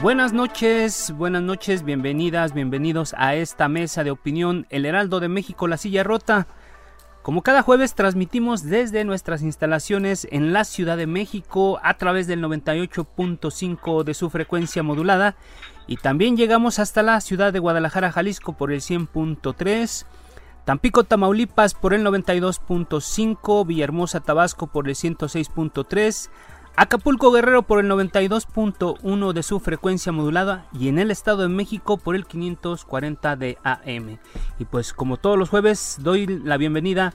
Buenas noches, buenas noches, bienvenidas, bienvenidos a esta mesa de opinión El Heraldo de México, la silla rota. Como cada jueves transmitimos desde nuestras instalaciones en la Ciudad de México a través del 98.5 de su frecuencia modulada y también llegamos hasta la ciudad de Guadalajara, Jalisco por el 100.3, Tampico, Tamaulipas por el 92.5, Villahermosa, Tabasco por el 106.3, Acapulco Guerrero por el 92.1 de su frecuencia modulada y en el Estado de México por el 540 de AM. Y pues como todos los jueves doy la bienvenida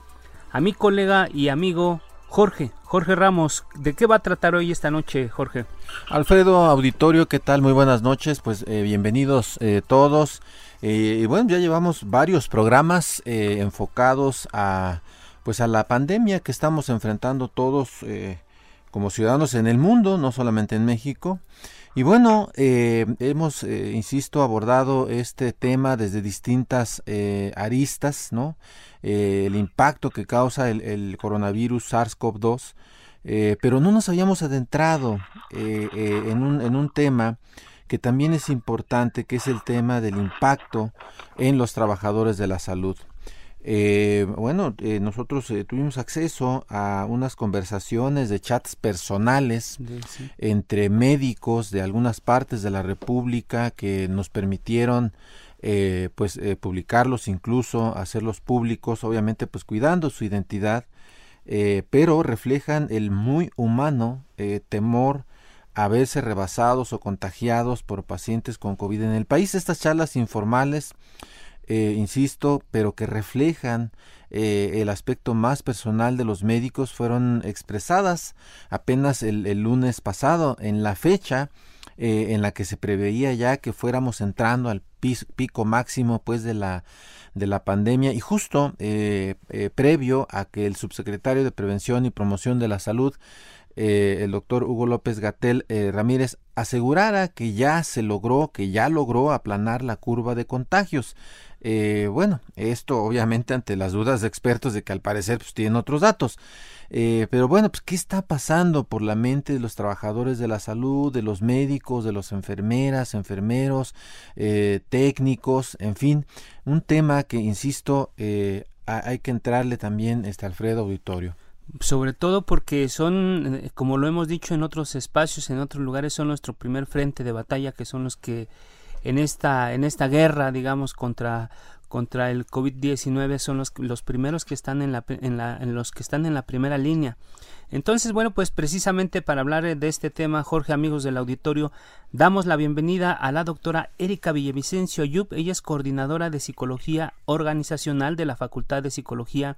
a mi colega y amigo Jorge, Jorge Ramos. ¿De qué va a tratar hoy esta noche, Jorge? Alfredo Auditorio, ¿qué tal? Muy buenas noches, pues eh, bienvenidos eh, todos. Eh, y bueno, ya llevamos varios programas enfocados a pues a la pandemia que estamos enfrentando todos como ciudadanos en el mundo, no solamente en México. Y bueno, eh, hemos, eh, insisto, abordado este tema desde distintas eh, aristas, ¿no? el impacto que causa el, coronavirus SARS-CoV-2, pero no nos habíamos adentrado en un, en un tema que también es importante, que es el tema del impacto en los trabajadores de la salud. Eh, bueno, eh, nosotros eh, tuvimos acceso a unas conversaciones de chats personales entre médicos de algunas partes de la República que nos permitieron pues publicarlos incluso hacerlos públicos obviamente pues cuidando su identidad pero reflejan el muy humano temor a verse rebasados o contagiados por pacientes con COVID en el país. Estas charlas informales eh, insisto, pero que reflejan eh, el aspecto más personal de los médicos fueron expresadas apenas el, lunes pasado en la fecha eh, en la que se preveía ya que fuéramos entrando al pico máximo pues de la de la pandemia y justo previo a que el subsecretario de Prevención y Promoción de la Salud el doctor Hugo López Gatel Ramírez asegurara que ya se logró, que ya logró aplanar la curva de contagios. Eh, bueno, esto obviamente ante las dudas de expertos de que al parecer pues, tienen otros datos. Eh, pero bueno, pues ¿qué está pasando por la mente de los trabajadores de la salud, de los médicos, de los enfermeras, enfermeros, eh, técnicos, en fin? Un tema que, insisto, hay que entrarle también, este Alfredo Auditorio sobre todo porque son, como lo hemos dicho en otros espacios, en otros lugares, son nuestro primer frente de batalla, que son los que en esta, en esta guerra, digamos, contra, contra el COVID-19 son los, los primeros que están en, la, en, la, en los que están en la primera línea. Entonces, bueno, pues precisamente para hablar de este tema, Jorge, amigos del auditorio, damos la bienvenida a la doctora Erika Villavicencio Ayub. Ella es coordinadora de Psicología Organizacional de la Facultad de Psicología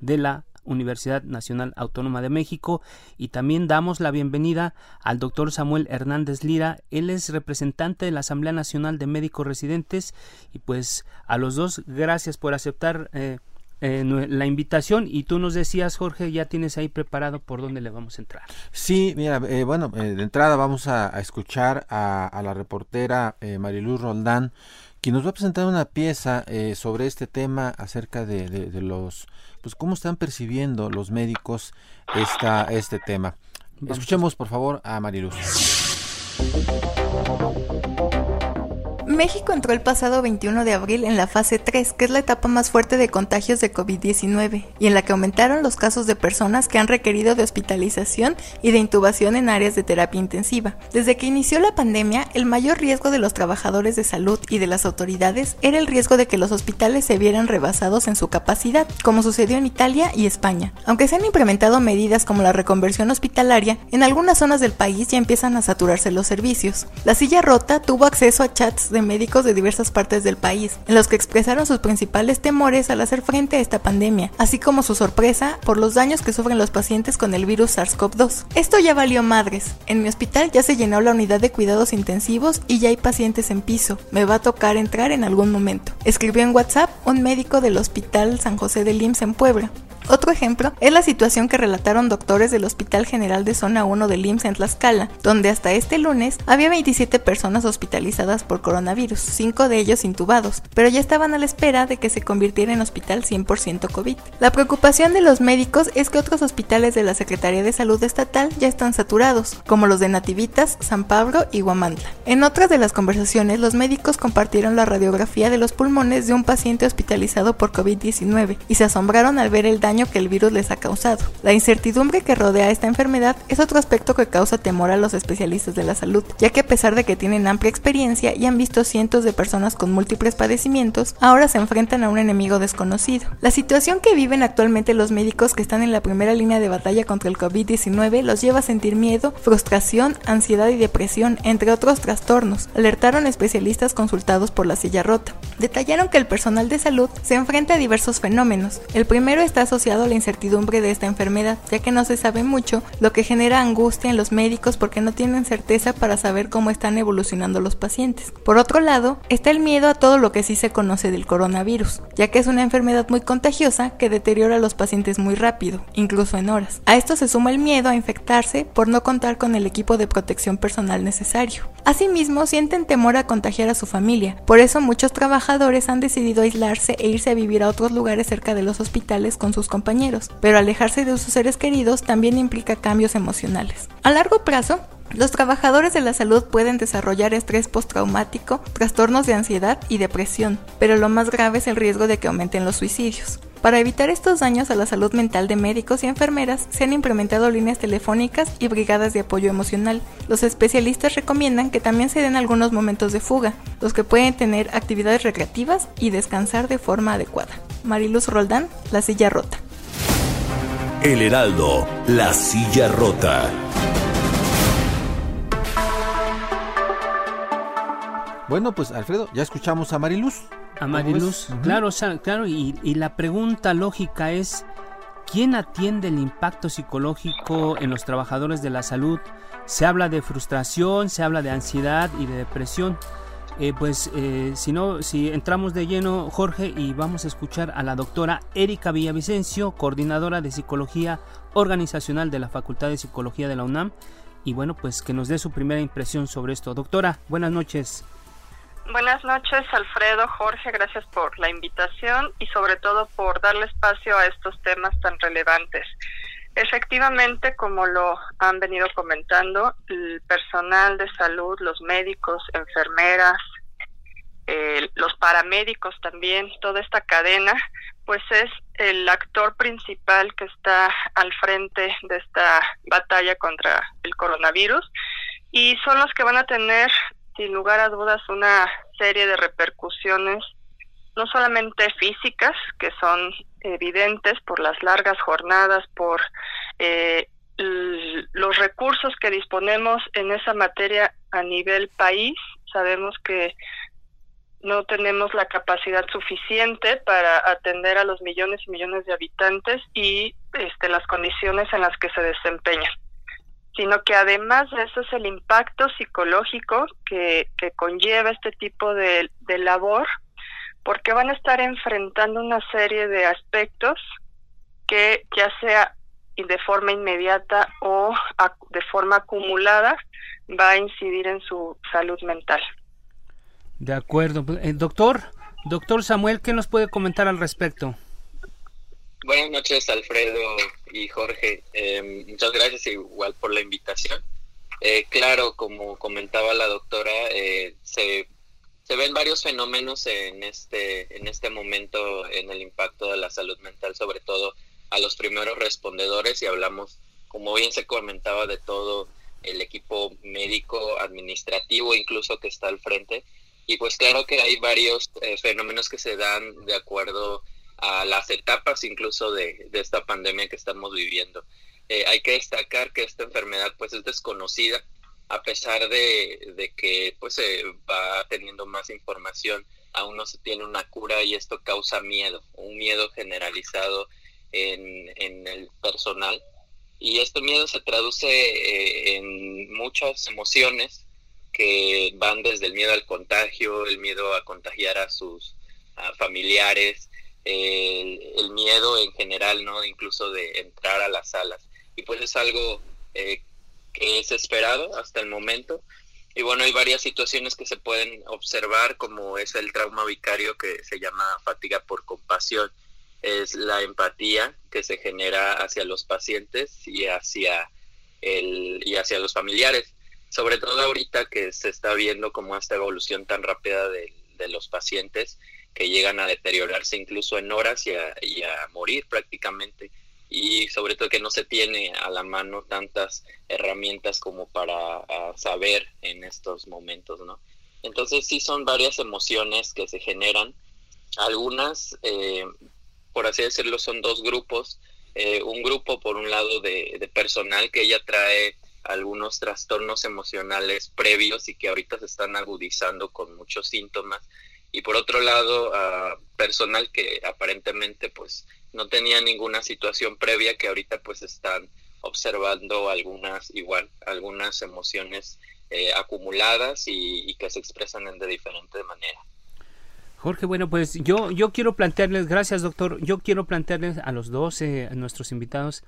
de la Universidad Nacional Autónoma de México y también damos la bienvenida al doctor Samuel Hernández Lira. Él es representante de la Asamblea Nacional de Médicos Residentes y pues a los dos gracias por aceptar eh, eh, la invitación y tú nos decías Jorge ya tienes ahí preparado por dónde le vamos a entrar. Sí, mira, eh, bueno, de entrada vamos a, escuchar a, la reportera Mariluz Roldán quien nos va a presentar una pieza sobre este tema acerca de los pues cómo están percibiendo los médicos esta, este tema. Escuchemos por favor a Mariluz. México entró el pasado 21 de abril en la fase 3, que es la etapa más fuerte de contagios de COVID-19, y en la que aumentaron los casos de personas que han requerido de hospitalización y de intubación en áreas de terapia intensiva. Desde que inició la pandemia, el mayor riesgo de los trabajadores de salud y de las autoridades era el riesgo de que los hospitales se vieran rebasados en su capacidad, como sucedió en Italia y España. Aunque se han implementado medidas como la reconversión hospitalaria, en algunas zonas del país ya empiezan a saturarse los servicios. La silla rota tuvo acceso a chats de médicos de diversas partes del país, en los que expresaron sus principales temores al hacer frente a esta pandemia, así como su sorpresa por los daños que sufren los pacientes con el virus SARS-CoV-2. Esto ya valió madres. En mi hospital ya se llenó la unidad de cuidados intensivos y ya hay pacientes en piso. Me va a tocar entrar en algún momento. Escribió en WhatsApp un médico del Hospital San José de IMSS en Puebla. Otro ejemplo es la situación que relataron doctores del Hospital General de Zona 1 del IMSS en Tlaxcala, donde hasta este lunes había 27 personas hospitalizadas por coronavirus, 5 de ellos intubados, pero ya estaban a la espera de que se convirtiera en hospital 100% COVID. La preocupación de los médicos es que otros hospitales de la Secretaría de Salud Estatal ya están saturados, como los de Nativitas, San Pablo y Guamantla. En otras de las conversaciones, los médicos compartieron la radiografía de los pulmones de un paciente hospitalizado por COVID-19 y se asombraron al ver el daño que el virus les ha causado. La incertidumbre que rodea esta enfermedad es otro aspecto que causa temor a los especialistas de la salud, ya que a pesar de que tienen amplia experiencia y han visto cientos de personas con múltiples padecimientos, ahora se enfrentan a un enemigo desconocido. La situación que viven actualmente los médicos que están en la primera línea de batalla contra el COVID-19 los lleva a sentir miedo, frustración, ansiedad y depresión, entre otros trastornos, alertaron especialistas consultados por la silla rota. Detallaron que el personal de salud se enfrenta a diversos fenómenos. El primero está asociado la incertidumbre de esta enfermedad, ya que no se sabe mucho, lo que genera angustia en los médicos porque no tienen certeza para saber cómo están evolucionando los pacientes. Por otro lado, está el miedo a todo lo que sí se conoce del coronavirus, ya que es una enfermedad muy contagiosa que deteriora a los pacientes muy rápido, incluso en horas. A esto se suma el miedo a infectarse por no contar con el equipo de protección personal necesario. Asimismo, sienten temor a contagiar a su familia, por eso muchos trabajadores han decidido aislarse e irse a vivir a otros lugares cerca de los hospitales con sus compañeros, pero alejarse de sus seres queridos también implica cambios emocionales. A largo plazo, los trabajadores de la salud pueden desarrollar estrés postraumático, trastornos de ansiedad y depresión, pero lo más grave es el riesgo de que aumenten los suicidios. Para evitar estos daños a la salud mental de médicos y enfermeras, se han implementado líneas telefónicas y brigadas de apoyo emocional. Los especialistas recomiendan que también se den algunos momentos de fuga, los que pueden tener actividades recreativas y descansar de forma adecuada. Mariluz Roldán, La Silla Rota. El Heraldo, La Silla Rota. Bueno, pues Alfredo, ya escuchamos a Mariluz. A Mariluz, claro, claro, y, y, la pregunta lógica es, ¿quién atiende el impacto psicológico en los trabajadores de la salud? Se habla de frustración, se habla de ansiedad y de depresión. Eh, pues eh, si no, si entramos de lleno, Jorge, y vamos a escuchar a la doctora Erika Villavicencio, coordinadora de Psicología Organizacional de la Facultad de Psicología de la UNAM, y bueno, pues que nos dé su primera impresión sobre esto. Doctora, buenas noches. Buenas noches, Alfredo, Jorge, gracias por la invitación y sobre todo por darle espacio a estos temas tan relevantes. Efectivamente, como lo han venido comentando, el personal de salud, los médicos, enfermeras, eh, los paramédicos también, toda esta cadena, pues es el actor principal que está al frente de esta batalla contra el coronavirus y son los que van a tener sin lugar a dudas una serie de repercusiones, no solamente físicas, que son evidentes por las largas jornadas, por eh, los recursos que disponemos en esa materia a nivel país. Sabemos que no tenemos la capacidad suficiente para atender a los millones y millones de habitantes y este, las condiciones en las que se desempeñan sino que además de eso es el impacto psicológico que, que conlleva este tipo de, de labor, porque van a estar enfrentando una serie de aspectos que ya sea de forma inmediata o de forma acumulada va a incidir en su salud mental. De acuerdo. Eh, doctor, doctor Samuel, ¿qué nos puede comentar al respecto? Buenas noches, Alfredo y Jorge. Eh, muchas gracias igual por la invitación. Eh, claro, como comentaba la doctora, eh, se ven varios fenómenos en este, en este momento en el impacto de la salud mental, sobre todo a los primeros respondedores y hablamos, como bien se comentaba, de todo el equipo médico, administrativo, incluso que está al frente. Y pues claro que hay varios eh, fenómenos que se dan de acuerdo las etapas incluso de, de esta pandemia que estamos viviendo. Eh, hay que destacar que esta enfermedad pues es desconocida a pesar de, que pues se va teniendo más información aún no se tiene una cura y esto causa miedo un miedo generalizado en, en el personal y este miedo se traduce eh, en muchas emociones que van desde el miedo al contagio el miedo a contagiar a sus familiares el, miedo en general no incluso de entrar a las salas y pues es algo eh, que es esperado hasta el momento. Y bueno, hay varias situaciones que se pueden observar, como es el trauma vicario que se llama fatiga por compasión. Es la empatía que se genera hacia los pacientes y hacia, el, y hacia los familiares. Sobre todo ahorita que se está viendo como esta evolución tan rápida de los pacientes que llegan a deteriorarse incluso en horas y a, y a morir prácticamente y sobre todo que no se tiene a la mano tantas herramientas como para saber en estos momentos, ¿no? Entonces sí son varias emociones que se generan. Algunas, eh, por así decirlo, son dos grupos. Eh, un grupo, por un lado, de, de personal que ya trae algunos trastornos emocionales previos y que ahorita se están agudizando con muchos síntomas y por otro lado a personal que aparentemente pues no tenía ninguna situación previa que ahorita pues están observando algunas igual algunas emociones eh, acumuladas y, que se expresan de diferente manera. Jorge, bueno, pues yo, yo quiero plantearles, gracias doctor, yo quiero plantearles a los dos, a nuestros invitados,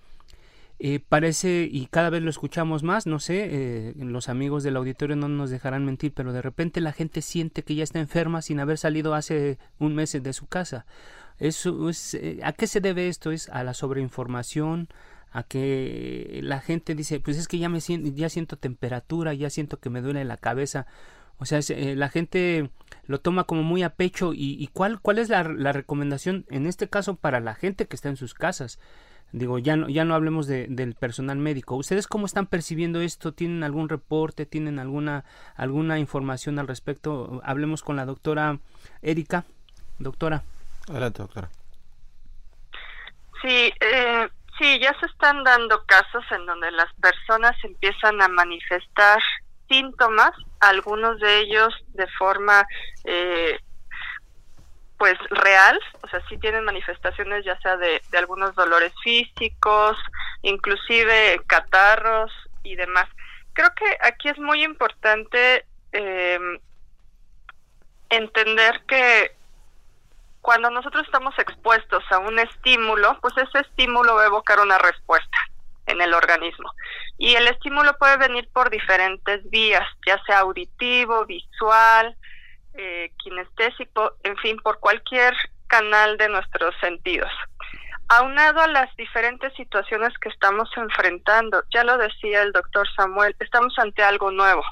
eh, parece, y cada vez lo escuchamos más, no sé, eh, los amigos del auditorio no nos dejarán mentir, pero de repente la gente siente que ya está enferma sin haber salido hace un mes de su casa. Eso es, eh, ¿A qué se debe esto? Es a la sobreinformación, a que la gente dice, pues es que ya me siento, ya siento temperatura, ya siento que me duele la cabeza. O sea, la gente lo toma como muy a pecho y, y cuál, cuál es la, la recomendación en este caso para la gente que está en sus casas Digo, ya no, ya no hablemos de, del personal médico. ¿Ustedes cómo están percibiendo esto? ¿Tienen algún reporte? ¿Tienen alguna, alguna información al respecto? Hablemos con la doctora Erika. Doctora. Adelante, doctora. Sí, eh, sí, ya se están dando casos en donde las personas empiezan a manifestar síntomas, algunos de ellos de forma eh, pues real, o sea, sí tienen manifestaciones ya sea de, de algunos dolores físicos, inclusive catarros y demás. Creo que aquí es muy importante eh, entender que cuando nosotros estamos expuestos a un estímulo, pues ese estímulo va a evocar una respuesta en el organismo. Y el estímulo puede venir por diferentes vías, ya sea auditivo, visual, eh, kinestésico, en fin, por cualquier canal de nuestros sentidos. Aunado a las diferentes situaciones que estamos enfrentando, ya lo decía el doctor Samuel, estamos ante algo nuevo.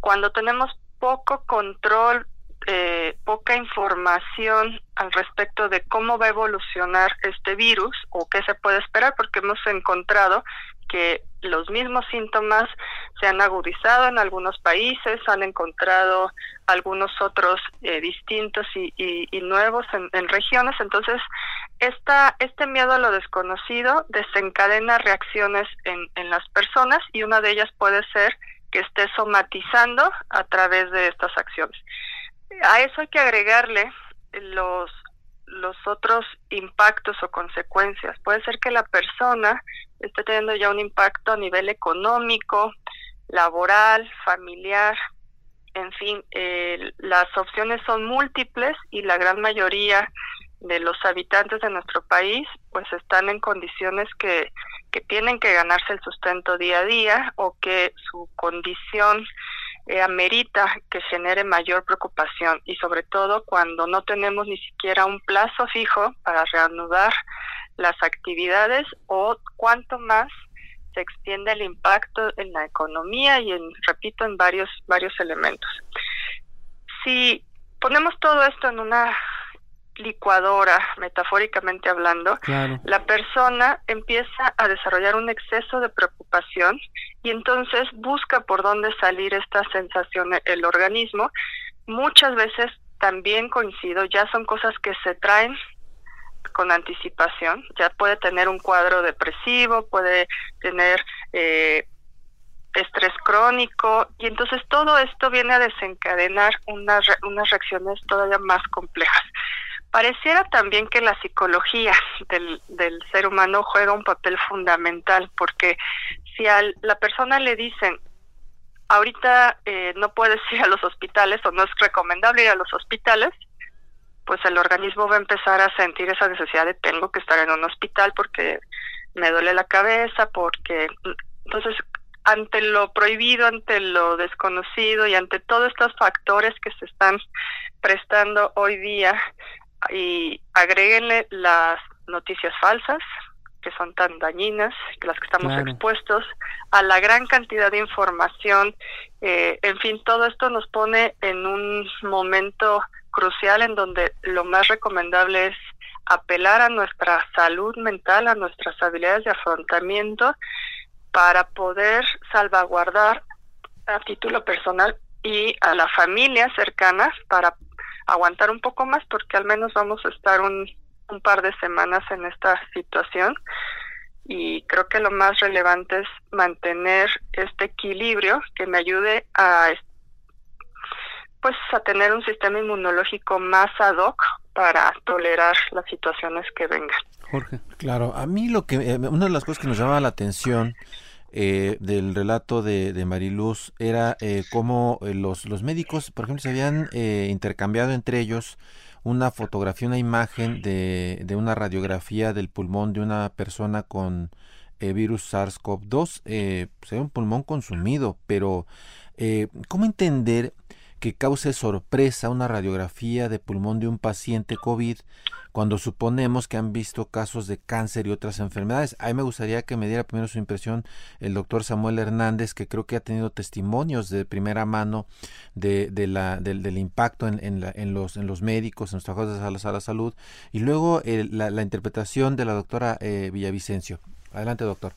Cuando tenemos poco control, eh, poca información al respecto de cómo va a evolucionar este virus o qué se puede esperar, porque hemos encontrado que los mismos síntomas se han agudizado en algunos países, han encontrado algunos otros eh, distintos y, nuevos en, regiones. Entonces, esta, este miedo a lo desconocido desencadena reacciones en, en las personas y una de ellas puede ser que esté somatizando a través de estas acciones. A eso hay que agregarle los los otros impactos o consecuencias. Puede ser que la persona esté teniendo ya un impacto a nivel económico, laboral, familiar, en fin, las opciones son múltiples y la gran mayoría de los habitantes de nuestro país pues están en condiciones que, que tienen que ganarse el sustento día a día o que su condición eh, amerita que genere mayor preocupación y sobre todo cuando no tenemos ni siquiera un plazo fijo para reanudar las actividades o cuanto más se extiende el impacto en la economía y en repito en varios varios elementos. si ponemos todo esto en una licuadora, metafóricamente hablando, la persona empieza a desarrollar un exceso de preocupación y entonces busca por dónde salir esta sensación el organismo. Muchas veces también coincido, ya son cosas que se traen con anticipación, ya puede tener un cuadro depresivo, puede tener eh, estrés crónico y entonces todo esto viene a desencadenar unas, unas reacciones todavía más complejas. Pareciera también que la psicología del, del ser humano juega un papel fundamental porque si a la persona le dicen ahorita eh, no puedes ir a los hospitales o no es recomendable ir a los hospitales, pues el organismo va a empezar a sentir esa necesidad de tengo que estar en un hospital porque me duele la cabeza, porque entonces ante lo prohibido, ante lo desconocido y ante todos estos factores que se están prestando hoy día y agréguenle las noticias falsas que son tan dañinas, que las que estamos expuestos, a la gran cantidad de información, eh, en fin, todo esto nos pone en un momento crucial en donde lo más recomendable es apelar a nuestra salud mental, a nuestras habilidades de afrontamiento para poder salvaguardar a título personal y a la familia cercana para aguantar un poco más porque al menos vamos a estar un, un par de semanas en esta situación y creo que lo más relevante es mantener este equilibrio que me ayude a pues a tener un sistema inmunológico más ad hoc para tolerar las situaciones que vengan. Jorge. Claro, a mí lo que eh, una de las cosas que nos llama la atención eh, del relato de, de Mariluz era eh, cómo eh, los, los médicos, por ejemplo, se habían intercambiado entre ellos una fotografía, una imagen de, de, una radiografía del pulmón de una persona con virus SARS-CoV-2. Eh, se ve un pulmón consumido, pero ¿cómo entender que cause sorpresa una radiografía de pulmón de un paciente COVID cuando suponemos que han visto casos de cáncer y otras enfermedades. A mí me gustaría que me diera primero su impresión el doctor Samuel Hernández, que creo que ha tenido testimonios de primera mano de, de la, del, impacto en, en, la, en, los, en los médicos, en los trabajadores de la, salud, y luego la, la, interpretación de la doctora eh, Villavicencio. Adelante, doctor.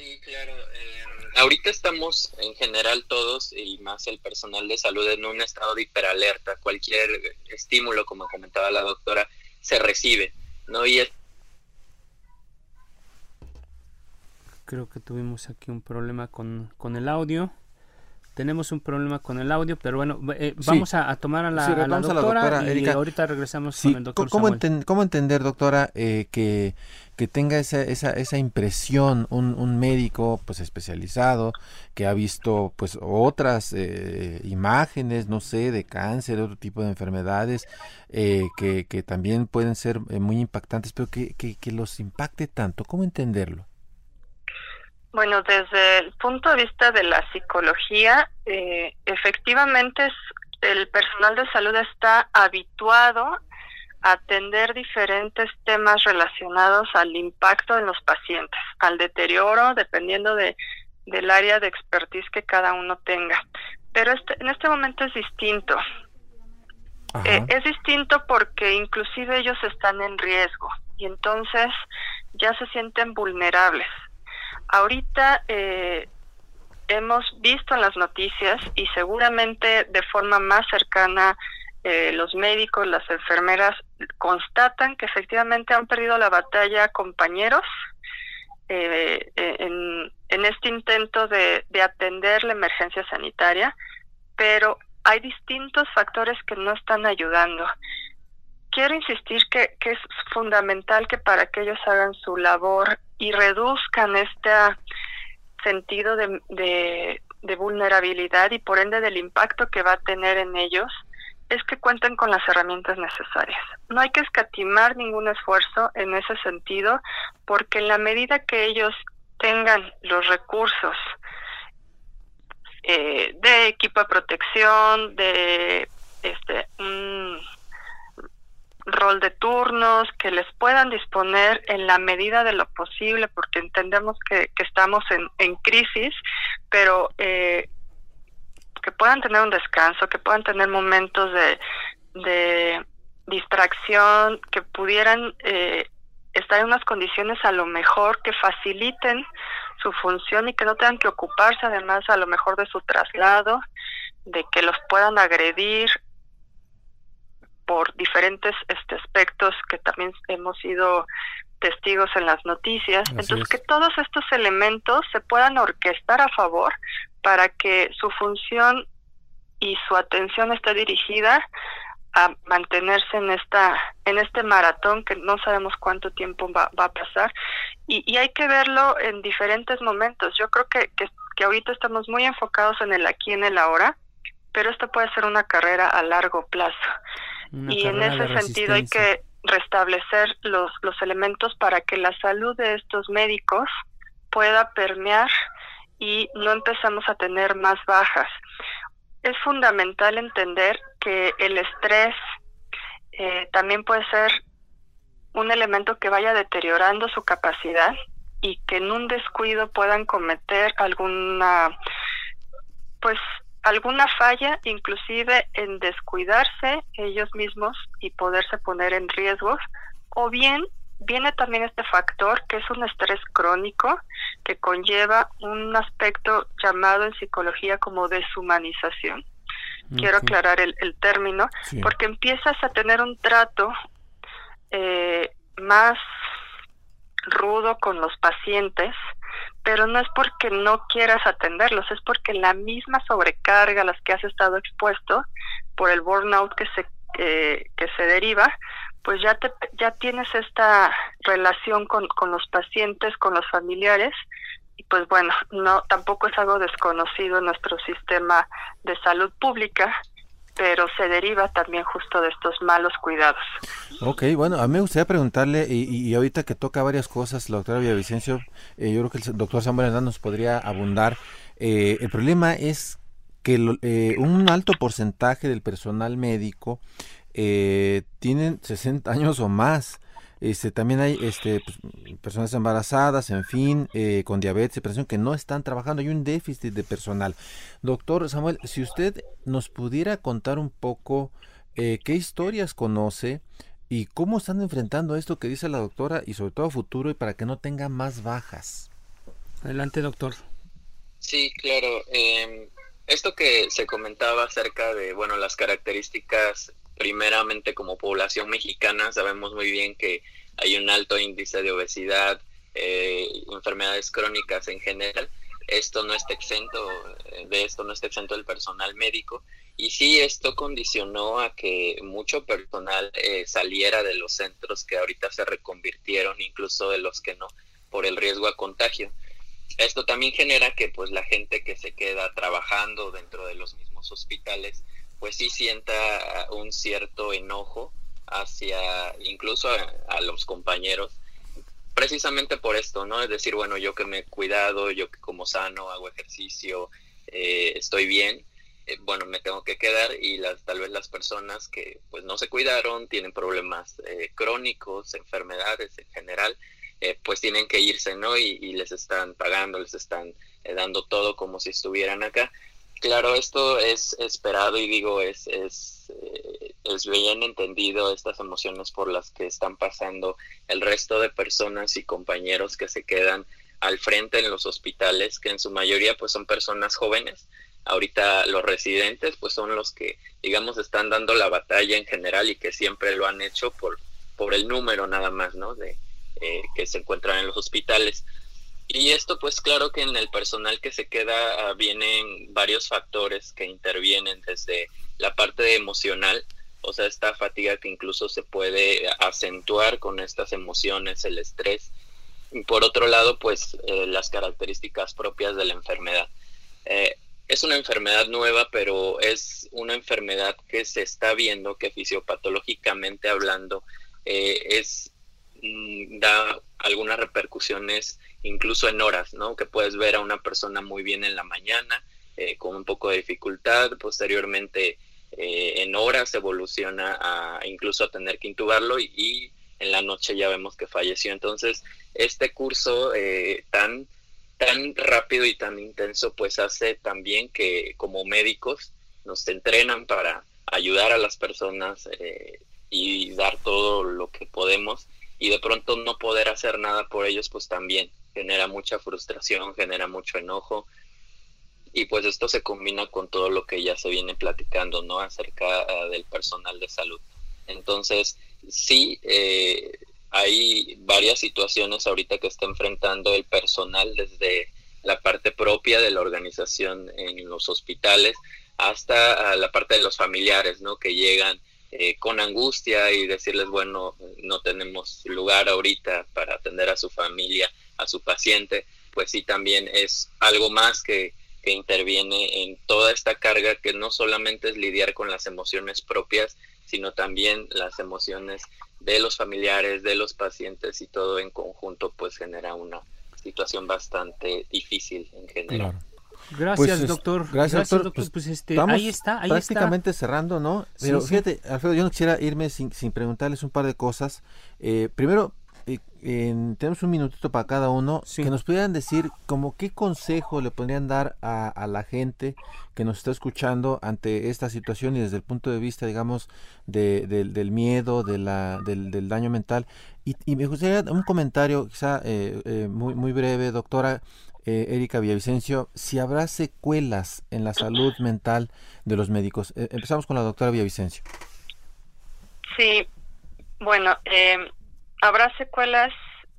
Sí, claro. Eh, ahorita estamos en general todos y más el personal de salud en un estado de hiperalerta. Cualquier estímulo, como comentaba la doctora, se recibe, ¿no? Y Creo que tuvimos aquí un problema con, con el audio tenemos un problema con el audio, pero bueno, eh, vamos a, tomar a la, doctora, y ahorita regresamos con el doctor ¿cómo, ¿Cómo entender, doctora, eh, que, que tenga esa, esa, esa impresión un, un, médico pues especializado que ha visto pues otras eh, imágenes, no sé, de cáncer, otro tipo de enfermedades que, que también pueden ser muy impactantes, pero que, que, que los impacte tanto? ¿Cómo entenderlo? Bueno, desde el punto de vista de la psicología, eh, efectivamente el personal de salud está habituado a atender diferentes temas relacionados al impacto en los pacientes, al deterioro, dependiendo de, del área de expertise que cada uno tenga. Pero este, en este momento es distinto. Eh, es distinto porque inclusive ellos están en riesgo y entonces ya se sienten vulnerables ahorita eh, hemos visto en las noticias y seguramente de forma más cercana eh, los médicos, las enfermeras constatan que efectivamente han perdido la batalla compañeros eh, en, en, este intento de, de, atender la emergencia sanitaria, pero hay distintos factores que no están ayudando. Quiero insistir que, que es fundamental que para que ellos hagan su labor y reduzcan este sentido de, de, vulnerabilidad y por ende del impacto que va a tener en ellos, es que cuenten con las herramientas necesarias. No hay que escatimar ningún esfuerzo en ese sentido, porque en la medida que ellos tengan los recursos eh, de equipo de protección, de este, rol de turnos, que les puedan disponer en la medida de lo posible, porque entendemos que, estamos en, en crisis, pero eh, que puedan tener un descanso, que puedan tener momentos de, de distracción, que pudieran eh, estar en unas condiciones a lo mejor que faciliten su función y que no tengan que ocuparse además a lo mejor de su traslado, de que los puedan agredir por diferentes este, aspectos que también hemos sido testigos en las noticias. Entonces, que todos estos elementos se puedan orquestar a favor para que su función y su atención esté dirigida a mantenerse en esta en este maratón que no sabemos cuánto tiempo va, va a pasar. Y, y, hay que verlo en diferentes momentos. Yo creo que, que, que ahorita estamos muy enfocados en el aquí en el ahora pero esto puede ser una carrera a largo plazo y en ese sentido hay que restablecer los los elementos para que la salud de estos médicos pueda permear y no empezamos a tener más bajas. Es fundamental entender que el estrés eh, también puede ser un elemento que vaya deteriorando su capacidad y que en un descuido puedan cometer alguna pues alguna falla inclusive en descuidarse ellos mismos y poderse poner en riesgos o bien viene también este factor que es un estrés crónico que conlleva un aspecto llamado en psicología como deshumanización. Quiero aclarar el, término, porque empiezas a tener un trato eh, más rudo con los pacientes, pero no es porque no quieras atenderlos, es porque la misma sobrecarga a las que has estado expuesto por el burnout que se que se deriva, pues ya te, ya tienes esta relación con, con los pacientes, con los familiares y pues bueno, no tampoco es algo desconocido en nuestro sistema de salud pública, pero se deriva también justo de estos malos cuidados. Ok, bueno, a mí me gustaría preguntarle, y, y ahorita que toca varias cosas, la doctora Villavicencio, eh, yo creo que el doctor Samuel Hernández nos podría abundar. Eh, el problema es que eh, un alto porcentaje del personal médico eh, tienen 60 años o más. Este, también hay este, pues, personas embarazadas, en fin, eh, con diabetes, depresión, que no están trabajando. Hay un déficit de personal. Doctor Samuel, si usted nos pudiera contar un poco eh, qué historias conoce y cómo están enfrentando esto que dice la doctora y sobre todo a futuro y para que no tenga más bajas. Adelante, doctor. Sí, claro. Em, esto que se comentaba acerca de, bueno, las características primeramente como población mexicana sabemos muy bien que hay un alto índice de obesidad, eh, enfermedades crónicas en general. Esto no está exento, de esto no está exento el personal médico. Y sí, esto condicionó a que mucho personal eh, saliera de los centros que ahorita se reconvirtieron, incluso de los que no, por el riesgo a contagio. Esto también genera que pues la gente que se queda trabajando dentro de los mismos hospitales pues sí sienta un cierto enojo hacia incluso a, los compañeros precisamente por esto, ¿no? Es decir, bueno, yo que me he cuidado, yo que como sano, hago ejercicio, eh, estoy bien, eh, bueno, me tengo que quedar y las, tal vez las personas que pues no se cuidaron, tienen problemas eh, crónicos, enfermedades en general, pues tienen que irse, ¿no? Y, y les están pagando, les están dando todo como si estuvieran acá. Claro, esto es esperado y digo, es, es, eh, es bien entendido estas emociones por las que están pasando el resto de personas y compañeros que se quedan al frente en los hospitales, que en su mayoría pues son personas jóvenes. Ahorita los residentes pues son los que digamos están dando la batalla en general y que siempre lo han hecho por, por el número nada más, ¿no? De eh, que se encuentran en los hospitales. Y esto pues claro que en el personal que se queda ah, vienen varios factores que intervienen desde la parte emocional, o sea, esta fatiga que incluso se puede acentuar con estas emociones, el estrés. Y por otro lado, pues eh, las características propias de la enfermedad. Eh, es una enfermedad nueva, pero es una enfermedad que se está viendo que fisiopatológicamente hablando eh, es mm, da algunas repercusiones incluso en horas, ¿no? Que puedes ver a una persona muy bien en la mañana, eh, con un poco de dificultad, posteriormente eh, en horas evoluciona a incluso a tener que intubarlo y, en la noche ya vemos que falleció. Entonces, este curso eh, tan tan rápido y tan intenso pues hace también que como médicos nos entrenan para ayudar a las personas eh, y dar todo lo que podemos y de pronto no poder hacer nada por ellos pues también genera mucha frustración, genera mucho enojo y pues esto se combina con todo lo que ya se viene platicando, ¿no? Acerca ah, del personal de salud. Entonces, sí, eh, hay varias situaciones ahorita que está enfrentando el personal desde la parte propia de la organización en los hospitales hasta la parte de los familiares, ¿no? Que llegan eh, con angustia y decirles, bueno, no tenemos lugar ahorita para atender a su familia, a su paciente, pues sí también es algo más que, que interviene en toda esta carga que no solamente es lidiar con las emociones propias, sino también las emociones de los familiares, de los pacientes y todo en conjunto pues genera una situación bastante difícil en general. Gracias, pues, doctor. Gracias, doctor. Pues, pues, este, ahí está, ahí prácticamente cerrando, ¿no? Pero fíjate, Alfredo, yo no quisiera irme sin, sin preguntarles un par de cosas. Eh, primero, tenemos un minutito para cada uno, que nos pudieran decir como qué consejo le podrían dar a, la gente que nos está escuchando ante esta situación y desde el punto de vista, digamos, del miedo, de la, del, daño mental. Y, me gustaría un comentario, quizá eh, eh, muy, muy breve, doctora. Eh, Erika Villavicencio, si habrá secuelas en la salud mental de los médicos. empezamos con la doctora Villavicencio. Sí, bueno, eh, habrá secuelas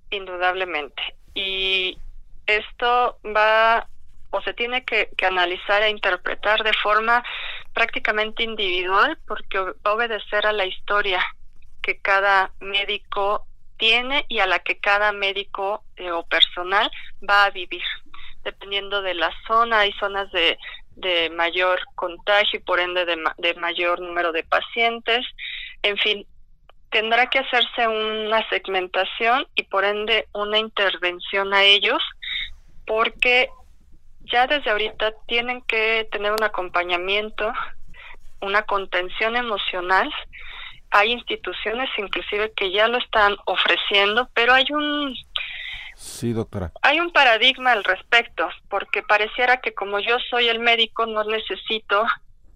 indudablemente y esto va o se tiene que, analizar e interpretar de forma prácticamente individual porque va a obedecer a la historia que cada médico tiene y a la que cada médico eh, o personal va a vivir. Dependiendo de la zona, hay zonas de, de mayor contagio y por ende de, de mayor número de pacientes. En fin, tendrá que hacerse una segmentación y por ende una intervención a ellos porque ya desde ahorita tienen que tener un acompañamiento, una contención emocional. Hay instituciones inclusive que ya lo están ofreciendo, pero hay un Sí, doctora. Hay un paradigma al respecto, porque pareciera que como yo soy el médico no necesito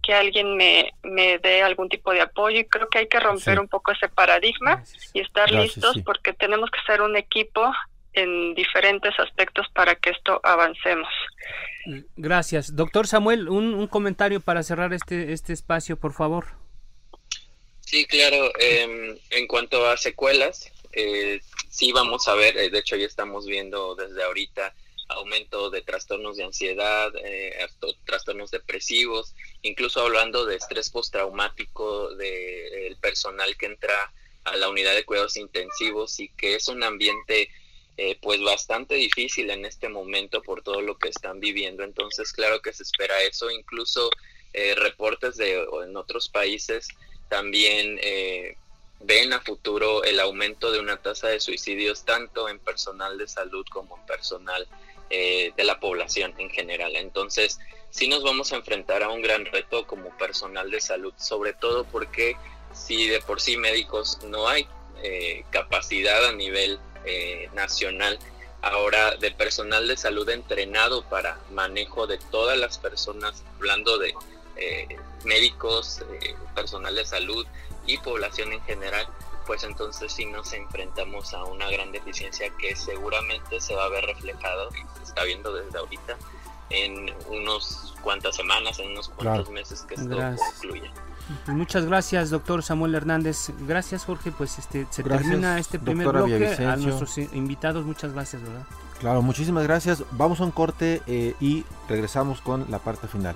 que alguien me, me dé algún tipo de apoyo y creo que hay que romper un poco ese paradigma y estar listos porque tenemos que ser un equipo en diferentes aspectos para que esto avancemos. Gracias. Doctor Samuel, un, un comentario para cerrar este, este espacio, por favor. Sí, claro. Em, en cuanto a secuelas, eh, sí vamos a ver, eh, de hecho ya estamos viendo desde ahorita aumento de trastornos de ansiedad, eh, trastornos depresivos, incluso hablando de estrés postraumático del personal que entra a la unidad de cuidados intensivos y que es un ambiente eh, pues bastante difícil en este momento por todo lo que están viviendo. Entonces, claro que se espera eso. Incluso eh, reportes de en otros países también ven a futuro el aumento de una tasa de suicidios tanto en personal de salud como en personal eh, de la población en general. Entonces, sí nos vamos a enfrentar a un gran reto como personal de salud, sobre todo porque si de por sí médicos no hay eh, capacidad a nivel eh, nacional, ahora de personal de salud entrenado para manejo de todas las personas, hablando de médicos, personal de salud y población en general, pues entonces sí nos enfrentamos a una gran deficiencia que seguramente se va a ver reflejado y se está viendo desde ahorita en unos cuantas semanas, en unos cuantos meses que esto concluya. Pues muchas gracias, doctor Samuel Hernández. Gracias, Jorge. Pues este se termina este primer bloque. A nuestros invitados, muchas gracias, ¿verdad? Claro, muchísimas gracias. Vamos a un corte eh, y regresamos con la parte final.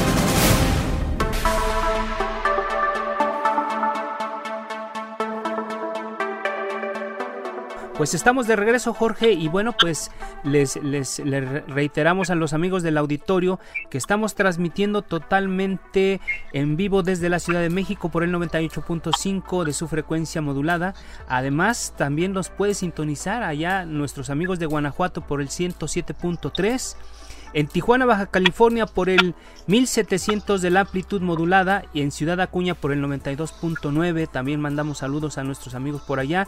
Pues estamos de regreso, Jorge, y bueno, pues les, les, reiteramos a los amigos del auditorio que estamos transmitiendo totalmente en vivo desde la Ciudad de México por el 98.5 de su frecuencia modulada. Además, también nos puede sintonizar allá nuestros amigos de Guanajuato por el 107.3 en Tijuana, Baja California por el 1700 de la amplitud modulada y en Ciudad Acuña por el 92.9. También mandamos saludos a nuestros amigos por allá.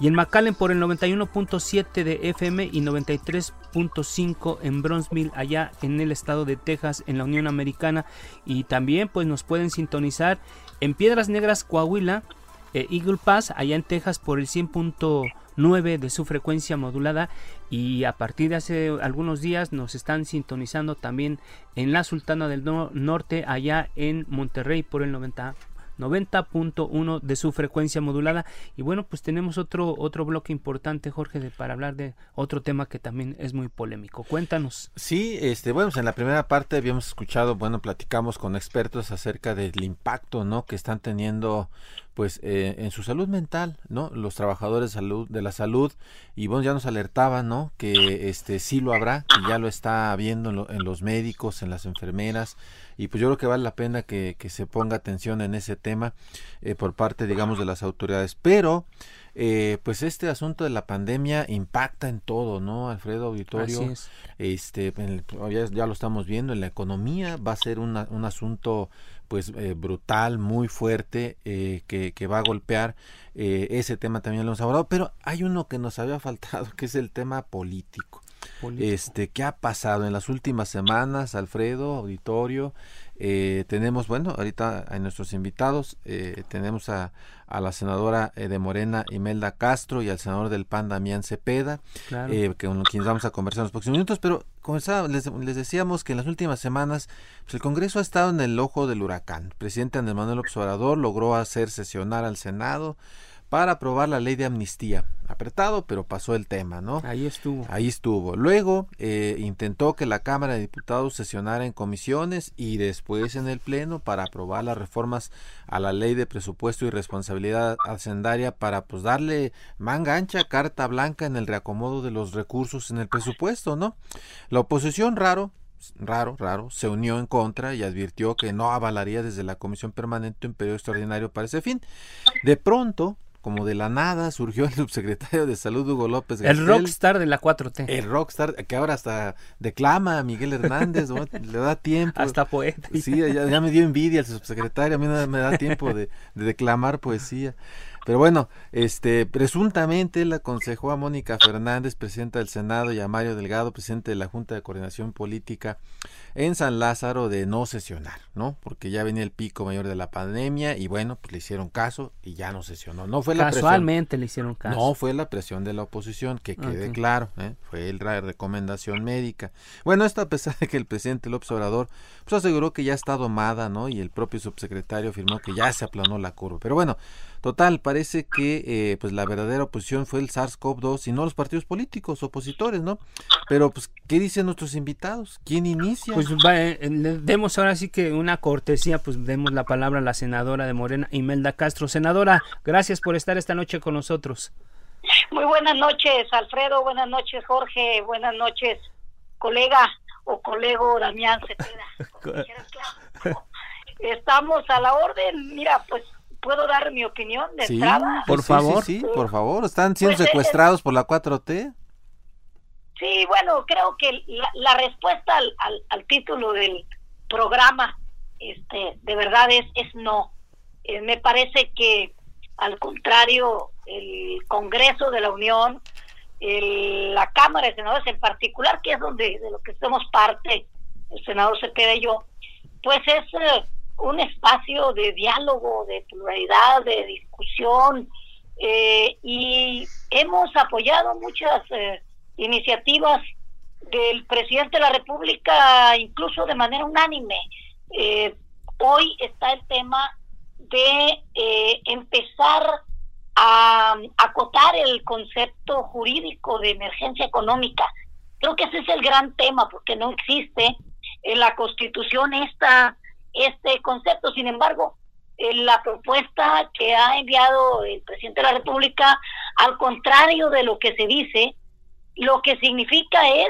Y en McAllen por el 91.7 de FM y 93.5 en Bronzeville, allá en el estado de Texas, en la Unión Americana. Y también pues nos pueden sintonizar en Piedras Negras, Coahuila, eh, Eagle Pass, allá en Texas por el 100.9 de su frecuencia modulada y a partir de hace algunos días nos están sintonizando también en la Sultana del Norte allá en Monterrey por el 90 90.1 de su frecuencia modulada. Y bueno, pues tenemos otro, otro bloque importante, Jorge, de, para hablar de otro tema que también es muy polémico. Cuéntanos. Sí, este, bueno, pues en la primera parte habíamos escuchado, bueno, platicamos con expertos acerca del impacto, ¿no? Que están teniendo pues eh, en su salud mental, ¿no? Los trabajadores de, salud, de la salud y bueno, ya nos alertaban, ¿no? Que este sí lo habrá, que ya lo está viendo en, los médicos, en las enfermeras y pues yo creo que vale la pena que, que se ponga atención en ese tema eh, por parte, digamos, de las autoridades. Pero eh, pues este asunto de la pandemia impacta en todo, ¿no? Alfredo Auditorio, este, ya, ya, lo estamos viendo en la economía va a ser una, un asunto pues eh, brutal, muy fuerte, eh, que, que, va a golpear. Eh, ese tema también lo hemos abordado, pero hay uno que nos había faltado, que es el tema político. Este, ¿qué ha pasado en las últimas semanas, Alfredo, auditorio? Eh, tenemos, bueno, ahorita a nuestros invitados, eh, tenemos a, a, la senadora eh, de Morena, Imelda Castro, y al senador del PAN, Damián Cepeda, que con quienes vamos a conversar en los próximos minutos, pero les, les decíamos que en las últimas semanas pues, el Congreso ha estado en el ojo del huracán. El presidente Andrés Manuel Observador logró hacer sesionar al Senado, para aprobar la ley de amnistía. Apretado, pero pasó el tema, ¿no? Ahí estuvo. Ahí estuvo. Luego eh, intentó que la Cámara de Diputados sesionara en comisiones y después en el Pleno para aprobar las reformas a la ley de presupuesto y responsabilidad hacendaria para pues darle manga ancha, carta blanca en el reacomodo de los recursos en el presupuesto, ¿no? La oposición, raro, raro, raro, se unió en contra y advirtió que no avalaría desde la Comisión Permanente un periodo extraordinario para ese fin. De pronto, como de la nada surgió el subsecretario de Salud Hugo López El rockstar de la 4T. El rockstar que ahora hasta declama a Miguel Hernández, le da tiempo. Hasta poeta. Sí, ya, me dio envidia el subsecretario, a mí no me da tiempo de, de declamar poesía. Pero bueno, este, presuntamente le aconsejó a Mónica Fernández, presidenta del Senado, y a Mario Delgado, presidente de la Junta de Coordinación Política en San Lázaro, de no sesionar, ¿no? Porque ya venía el pico mayor de la pandemia y bueno, pues le hicieron caso y ya no sesionó. No fue la Casualmente le hicieron caso. No fue la presión de la oposición, que quede claro, ¿eh? fue la recomendación médica. Bueno, esto a pesar de que el presidente López Obrador pues aseguró que ya está domada, ¿no? Y el propio subsecretario afirmó que ya se aplanó la curva. Pero bueno, Total, parece que eh, pues la verdadera oposición fue el SARS-CoV-2 y no los partidos políticos opositores, ¿no? Pero pues, ¿qué dicen nuestros invitados? ¿Quién inicia? Pues eh, demos ahora sí que una cortesía, pues demos la palabra a la senadora de Morena, Imelda Castro. Senadora, gracias por estar esta noche con nosotros. Muy buenas noches, Alfredo, buenas noches, Jorge, buenas noches, colega o colego Damián Cepeda. Estamos a la orden, mira, pues ¿Puedo dar mi opinión de sí, entrada? Por favor, sí, por favor. ¿Están siendo pues, secuestrados por la 4T? Sí, bueno, creo que la, respuesta al, al, título del programa, este, de verdad es, es no. Eh, me parece que, al contrario, el Congreso de la Unión, la Cámara de Senadores en particular, que es donde de lo que somos parte, el senador Cepeda y yo, pues es eh, un espacio de diálogo, de pluralidad, de discusión, eh, y hemos apoyado muchas eh, iniciativas del presidente de la República, incluso de manera unánime. Eh, hoy está el tema de empezar a acotar el concepto jurídico de emergencia económica. Creo que ese es el gran tema, porque no existe en la Constitución esta este concepto. Sin embargo, la propuesta que ha enviado el presidente de la República Al contrario de lo que se dice, lo que significa es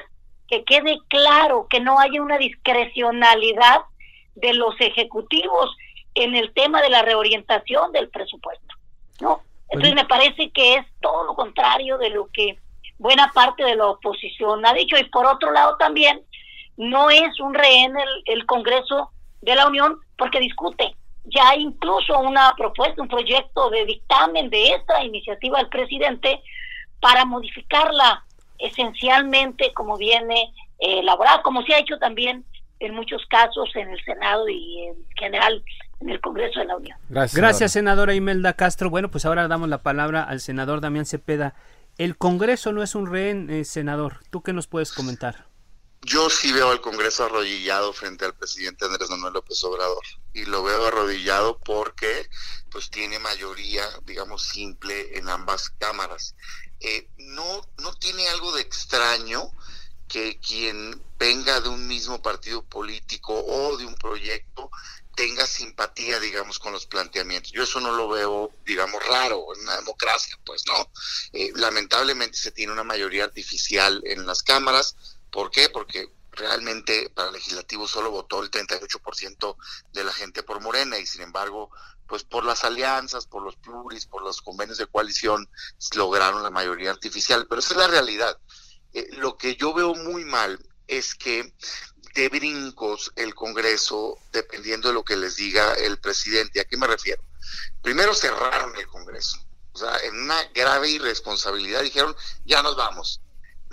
que quede claro que no haya una discrecionalidad de los ejecutivos en el tema de la reorientación del presupuesto. ¿no? Entonces me parece que es todo lo contrario de lo que buena parte de la oposición ha dicho. Y por otro lado también, no es un rehén el, el Congreso de la Unión porque discute. Ya hay incluso una propuesta, un proyecto de dictamen de esta iniciativa del presidente para modificarla esencialmente como viene eh, elaborada, como se ha hecho también en muchos casos en el Senado y en general en el Congreso de la Unión. Gracias, Gracias senadora Imelda Castro. Bueno, pues ahora damos la palabra al senador Damián Cepeda. El Congreso no es un rehén, eh, senador. ¿Tú qué nos puedes comentar? Yo sí veo al Congreso arrodillado frente al presidente Andrés Manuel López Obrador y lo veo arrodillado porque pues tiene mayoría, digamos, simple en ambas cámaras. Eh, no, no tiene algo de extraño que quien venga de un mismo partido político o de un proyecto tenga simpatía, digamos, con los planteamientos. Yo eso no lo veo, digamos, raro en una democracia, pues no. Eh, lamentablemente se tiene una mayoría artificial en las cámaras. ¿Por qué? Porque realmente para el legislativo solo votó el 38% de la gente por Morena y sin embargo, pues por las alianzas, por los pluris, por los convenios de coalición, lograron la mayoría artificial. Pero esa es la realidad. Eh, lo que yo veo muy mal es que de brincos el Congreso, dependiendo de lo que les diga el presidente. ¿A qué me refiero? Primero cerraron el Congreso. O sea, en una grave irresponsabilidad dijeron, ya nos vamos.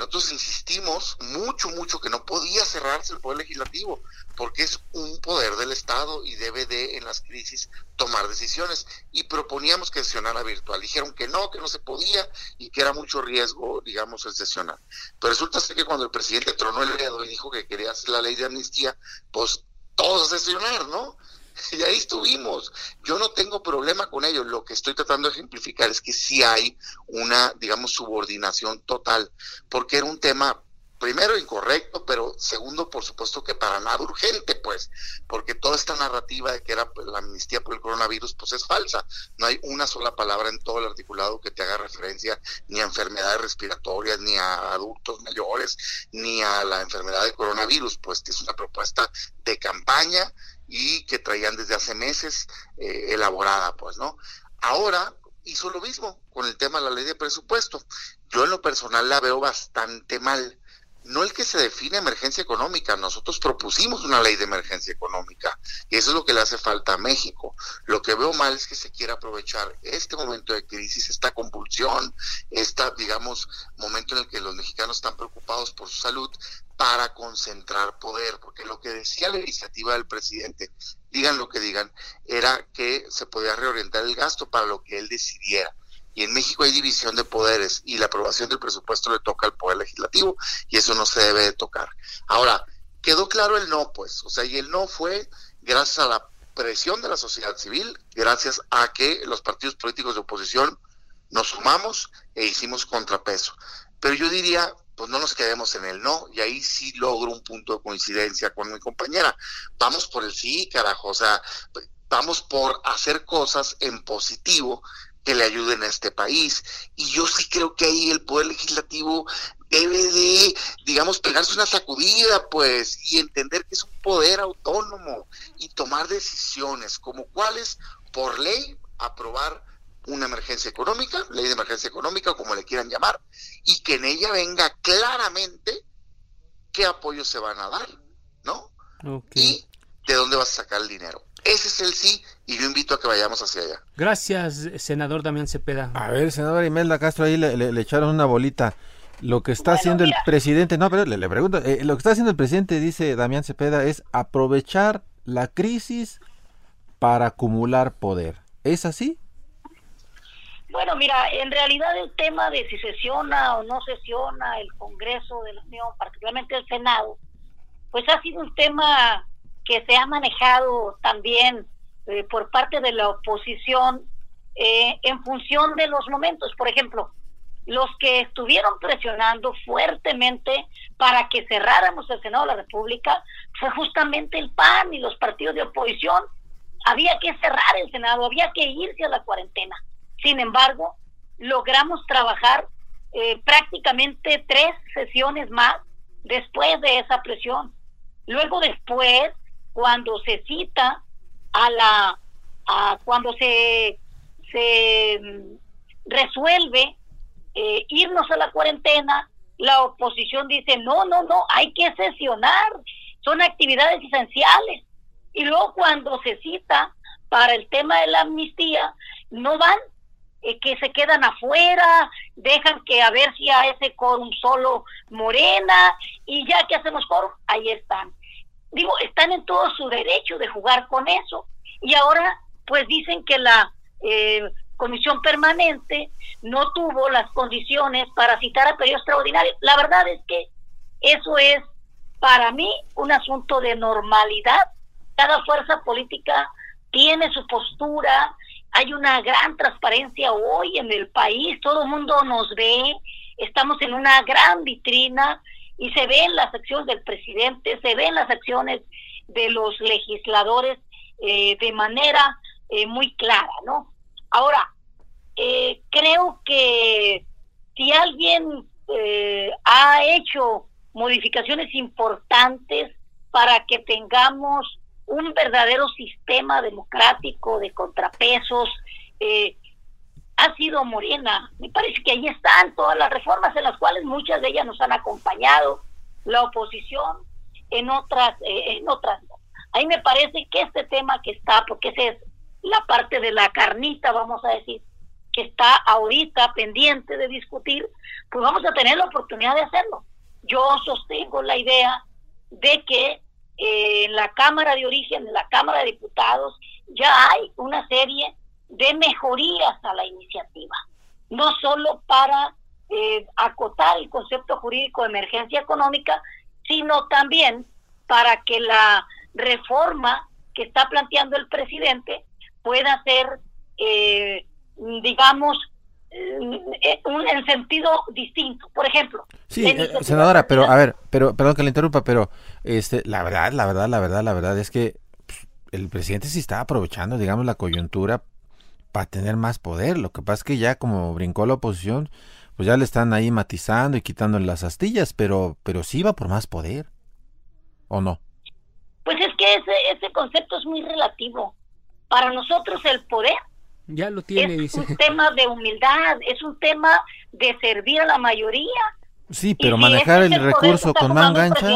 Nosotros insistimos mucho, mucho que no podía cerrarse el poder legislativo, porque es un poder del Estado y debe de, en las crisis, tomar decisiones. Y proponíamos que sesionara virtual. Dijeron que no, que no se podía y que era mucho riesgo, digamos, el sesionar. Pero resulta ser que cuando el presidente tronó el dedo y dijo que quería hacer la ley de amnistía, pues todos sesionar, ¿no? Y ahí estuvimos. Yo no tengo problema con ello. Lo que estoy tratando de ejemplificar es que sí hay una, digamos, subordinación total, porque era un tema primero incorrecto, pero segundo, por supuesto que para nada urgente, pues, porque toda esta narrativa de que era la amnistía por el coronavirus, pues es falsa. No hay una sola palabra en todo el articulado que te haga referencia ni a enfermedades respiratorias, ni a adultos mayores, ni a la enfermedad del coronavirus, pues es una propuesta de campaña y que traían desde hace meses eh, elaborada, pues, ¿no? Ahora hizo lo mismo con el tema de la ley de presupuesto. Yo en lo personal la veo bastante mal no el que se define emergencia económica, nosotros propusimos una ley de emergencia económica y eso es lo que le hace falta a México. Lo que veo mal es que se quiera aprovechar este momento de crisis, esta compulsión, este, digamos, momento en el que los mexicanos están preocupados por su salud para concentrar poder, porque lo que decía la iniciativa del presidente, digan lo que digan, era que se podía reorientar el gasto para lo que él decidiera y en México hay división de poderes y la aprobación del presupuesto le toca al poder legislativo y eso no se debe de tocar. Ahora, quedó claro el no, pues, o sea, y el no fue gracias a la presión de la sociedad civil, gracias a que los partidos políticos de oposición nos sumamos e hicimos contrapeso. Pero yo diría, pues no nos quedemos en el no, y ahí sí logro un punto de coincidencia con mi compañera. Vamos por el sí, carajo, o sea, vamos por hacer cosas en positivo que le ayuden a este país. Y yo sí creo que ahí el Poder Legislativo debe de, digamos, pegarse una sacudida, pues, y entender que es un poder autónomo y tomar decisiones como cuáles, por ley, aprobar una emergencia económica, ley de emergencia económica, como le quieran llamar, y que en ella venga claramente qué apoyos se van a dar, ¿no? Y de dónde vas a sacar el dinero. Ese es el sí y yo invito a que vayamos hacia allá. Gracias, senador Damián Cepeda. A ver, senador Imelda Castro, ahí le, echaron una bolita. Lo que está haciendo el presidente, no, pero le, pregunto, eh, lo que está haciendo el presidente, dice Damián Cepeda, es aprovechar la crisis para acumular poder. ¿Es así? Bueno, mira, en realidad el tema de si sesiona o no sesiona el Congreso de la Unión, particularmente el Senado, pues ha sido un tema que se ha manejado también eh, por parte de la oposición eh, en función de los momentos. Por ejemplo, los que estuvieron presionando fuertemente para que cerráramos el Senado de la República fue justamente el PAN y los partidos de oposición. Había que cerrar el Senado, había que irse a la cuarentena. Sin embargo, logramos trabajar eh, prácticamente tres sesiones más después de esa presión. Luego después, cuando se cita a la, a cuando se, se mm, resuelve eh, irnos a la cuarentena, la oposición dice, no, no, no, hay que sesionar, son actividades esenciales. Y luego cuando se cita para el tema de la amnistía, no van, eh, que se quedan afuera, dejan que a ver si a ese quórum solo Morena, y ya que hacemos quórum, ahí están. Digo, están en todo su derecho de jugar con eso. Y ahora, pues dicen que la eh, comisión permanente no tuvo las condiciones para citar a periodo extraordinario. La verdad es que eso es para mí un asunto de normalidad. Cada fuerza política tiene su postura, hay una gran transparencia hoy en el país, todo el mundo nos ve, estamos en una gran vitrina y se ven las acciones del presidente, se ven las acciones de los legisladores eh, de manera eh, muy clara, ¿no? Ahora, eh, creo que si alguien eh, ha hecho modificaciones importantes para que tengamos un verdadero sistema democrático de contrapesos, eh, ha sido Morena. Me parece que ahí están todas las reformas en las cuales muchas de ellas nos han acompañado, la oposición en otras, en otras. Ahí me parece que este tema que está, porque esa es la parte de la carnita, vamos a decir, que está ahorita pendiente de discutir, pues vamos a tener la oportunidad de hacerlo. Yo sostengo la idea de que eh, en la Cámara de Origen, en la Cámara de Diputados, ya hay una serie de mejorías a la iniciativa, no solo para eh, acotar el concepto jurídico de emergencia económica, sino también para que la reforma que está planteando el presidente pueda ser eh, digamos, eh, en sentido distinto. Por ejemplo, sí, eh, senadora, pero a ver, pero perdón que le interrumpa, pero este, la verdad, la verdad, la verdad, la verdad es que pues, el presidente sí está aprovechando, digamos, la coyuntura para tener más poder. Lo que pasa es que ya como brincó la oposición, pues ya le están ahí matizando y quitando las astillas, pero, pero sí va por más poder, ¿o no? Pues es que ese, ese concepto es muy relativo. Para nosotros el poder ya lo tiene, es un tema de humildad, es un tema de servir a la mayoría. Sí, pero manejar el recurso con manga ancha.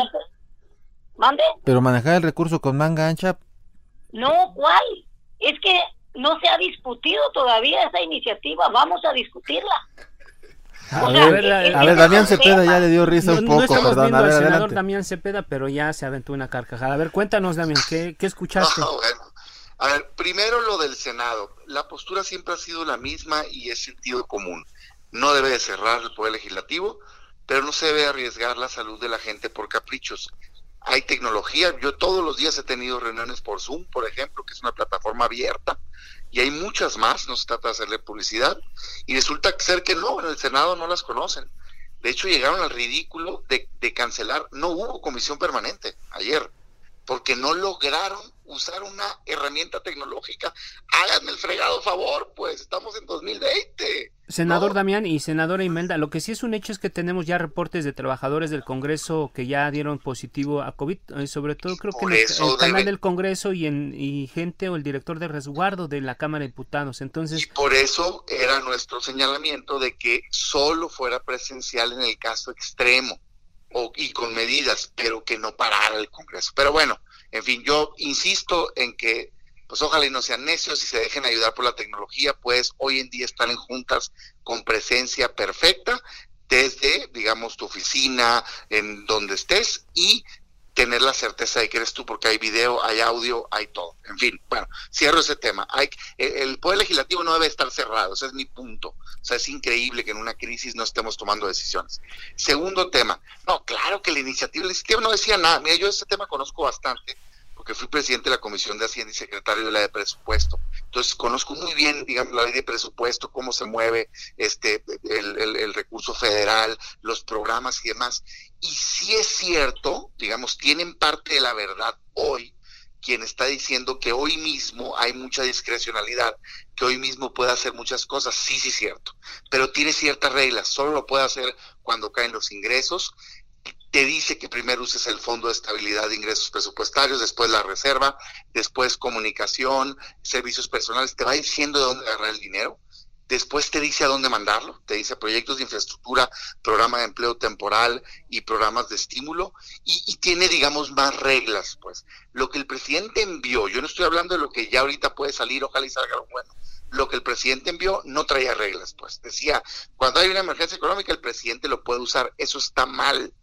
¿Mande? Pero manejar el recurso con manga ancha. No, ¿cuál? Es que no se ha discutido todavía esa iniciativa, vamos a discutirla. A, ver, a ver, Damián Cepeda ya le dio risa un poco, no perdón. A ver, senador Damián Cepeda, pero ya se aventó una carcajada. A ver, cuéntanos, Damián, ¿qué, qué escuchaste? A ver, primero lo del Senado. La postura siempre ha sido la misma y es sentido común. No debe de cerrar el Poder Legislativo, pero no se debe arriesgar la salud de la gente por caprichos. Hay tecnología, yo todos los días he tenido reuniones por Zoom, por ejemplo, que es una plataforma abierta, y hay muchas más, no se trata de hacerle publicidad, y resulta ser que no, en el Senado no las conocen. De hecho, llegaron al ridículo de, de cancelar, no hubo comisión permanente ayer, porque no lograron usar una herramienta tecnológica. Háganme el fregado favor, pues estamos en 2020. Senador Damián y senadora Imelda, lo que sí es un hecho es que tenemos ya reportes de trabajadores del Congreso que ya dieron positivo a COVID, eh, sobre todo creo que en el, canal del Congreso y en y gente o el director de resguardo de la Cámara de Diputados. Entonces, y por eso era nuestro señalamiento de que solo fuera presencial en el caso extremo o, y con medidas, pero que no parara el Congreso. Pero bueno, en fin, yo insisto en que, pues ojalá y no sean necios y se dejen ayudar por la tecnología, pues hoy en día están en juntas con presencia perfecta desde, digamos, tu oficina, en donde estés y tener la certeza de que eres tú, porque hay video, hay audio, hay todo. En fin, bueno, cierro ese tema. Hay, el Poder Legislativo no debe estar cerrado, ese es mi punto. O sea, es increíble que en una crisis no estemos tomando decisiones. Segundo tema, no, claro que la iniciativa legislativa no decía nada. Mira, yo este tema conozco bastante, porque fui presidente de la Comisión de Hacienda y secretario de la de Presupuesto. Entonces conozco muy bien, digamos, la ley de presupuesto, cómo se mueve este el, recurso federal, los programas y demás. Y si es cierto, digamos, tienen parte de la verdad hoy quien está diciendo que hoy mismo hay mucha discrecionalidad, que hoy mismo puede hacer muchas cosas, sí, sí, cierto. pero tiene ciertas reglas. Solo lo puede hacer cuando caen los ingresos. Te dice que primero uses el Fondo de Estabilidad de Ingresos Presupuestarios, después la reserva, después comunicación, servicios personales. Te va diciendo de dónde agarrar el dinero después te dice a dónde mandarlo, te dice proyectos de infraestructura, programa de empleo temporal y programas de estímulo, y, tiene, digamos, más reglas, pues. Lo que el presidente envió, yo no estoy hablando de lo que ya ahorita puede salir, ojalá y salga algo bueno, lo que el presidente envió no traía reglas, pues. Decía, cuando hay una emergencia económica, el presidente lo puede usar, eso está mal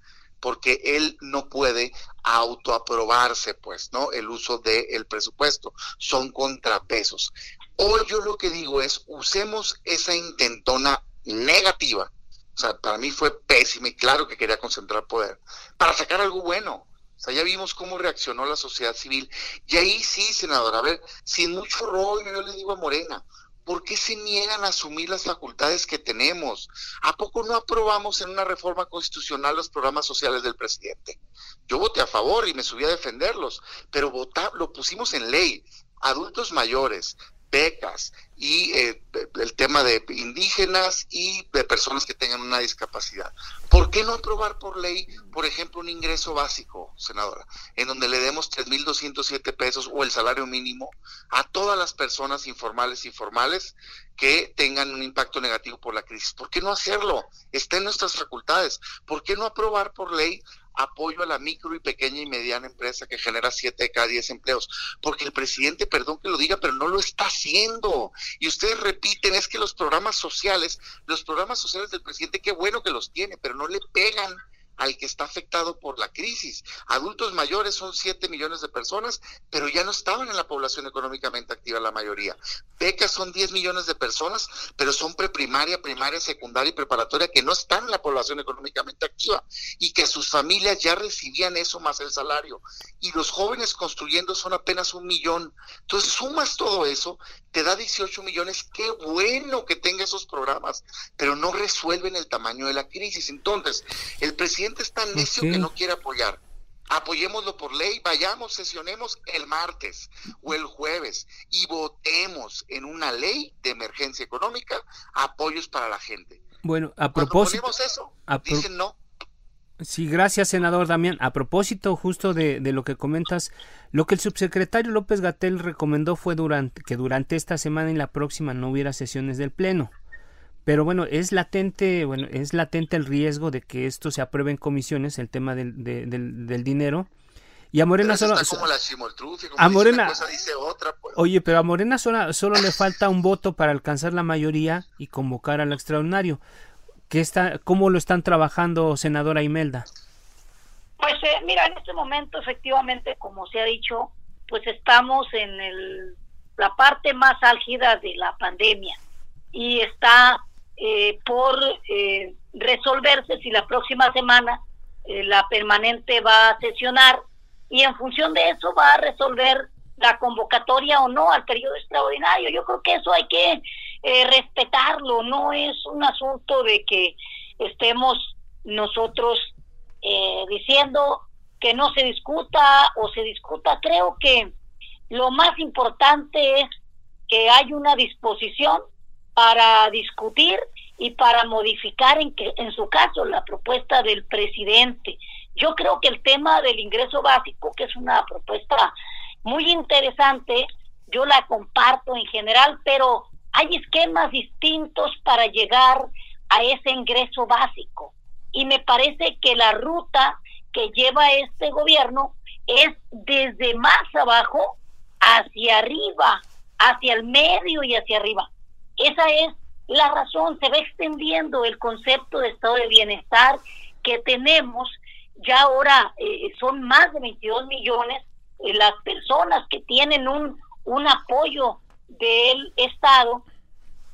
porque él no puede autoaprobarse, pues, ¿no? El uso del presupuesto. Son contrapesos. Hoy yo lo que digo es, usemos esa intentona negativa, o sea, para mí fue pésima y claro que quería concentrar poder, para sacar algo bueno. O sea, ya vimos cómo reaccionó la sociedad civil. Y ahí sí, senador, a ver, sin mucho rollo, yo le digo a Morena, ¿por qué se niegan a asumir las facultades que tenemos? ¿A poco no aprobamos en una reforma constitucional los programas sociales del presidente? Yo voté a favor y me subí a defenderlos, pero votar, lo pusimos en ley. Adultos mayores, becas y eh, el tema de indígenas y de personas que tengan una discapacidad. ¿Por qué no aprobar por ley, por ejemplo, un ingreso básico, senadora, en donde le demos 3.207 pesos o el salario mínimo a todas las personas informales y formales que tengan un impacto negativo por la crisis? ¿Por qué no hacerlo? Está en nuestras facultades. ¿Por qué no aprobar por ley apoyo a la micro y pequeña y mediana empresa que genera 7 de cada 10 empleos, porque el presidente, perdón que lo diga, pero no lo está haciendo. Y ustedes repiten, es que los programas sociales, los programas sociales del presidente, qué bueno que los tiene, pero no le pegan al que está afectado por la crisis. Adultos mayores son 7 millones de personas, pero ya no estaban en la población económicamente activa la mayoría. Becas son 10 millones de personas, pero son preprimaria, primaria, secundaria y preparatoria que no están en la población económicamente activa y que sus familias ya recibían eso más el salario. Y los jóvenes construyendo son apenas un millón. Entonces sumas todo eso, te da 18 millones. Qué bueno que tenga esos programas, pero no resuelven el tamaño de la crisis. Entonces, el presidente presidente es tan necio que no quiere apoyar. Apoyémoslo por ley, vayamos, sesionemos el martes o el jueves y votemos en una ley de emergencia económica apoyos para la gente. Bueno, a propósito. eso, dicen no. Sí, gracias, senador Damián. A propósito justo de, de, lo que comentas, lo que el subsecretario López Gatel recomendó fue durante, que durante esta semana y la próxima no hubiera sesiones del Pleno. Pero bueno, es latente, bueno, es latente el riesgo de que esto se apruebe en comisiones, el tema del, del, dinero. Y a Morena solo. a Morena. otra, pues. Oye, pero a Morena solo, solo le falta un voto para alcanzar la mayoría y convocar al extraordinario. ¿Qué está, ¿Cómo lo están trabajando, senadora Imelda? Pues eh, mira, en este momento, efectivamente, como se ha dicho, pues estamos en el, la parte más álgida de la pandemia y está eh, por eh, resolverse si la próxima semana eh, la permanente va a sesionar y en función de eso va a resolver la convocatoria o no al periodo extraordinario. Yo creo que eso hay que respetarlo, no es un asunto de que estemos nosotros diciendo que no se discuta o se discuta. Creo que lo más importante es que hay una disposición para discutir y para modificar en, que, en su caso la propuesta del presidente. Yo creo que el tema del ingreso básico, que es una propuesta muy interesante, yo la comparto en general, pero hay esquemas distintos para llegar a ese ingreso básico. Y me parece que la ruta que lleva este gobierno es desde más abajo hacia arriba, hacia el medio y hacia arriba. Esa es la razón, se va extendiendo el concepto de estado de bienestar que tenemos, ya ahora eh, son más de 22 millones eh, las personas que tienen un, un apoyo del Estado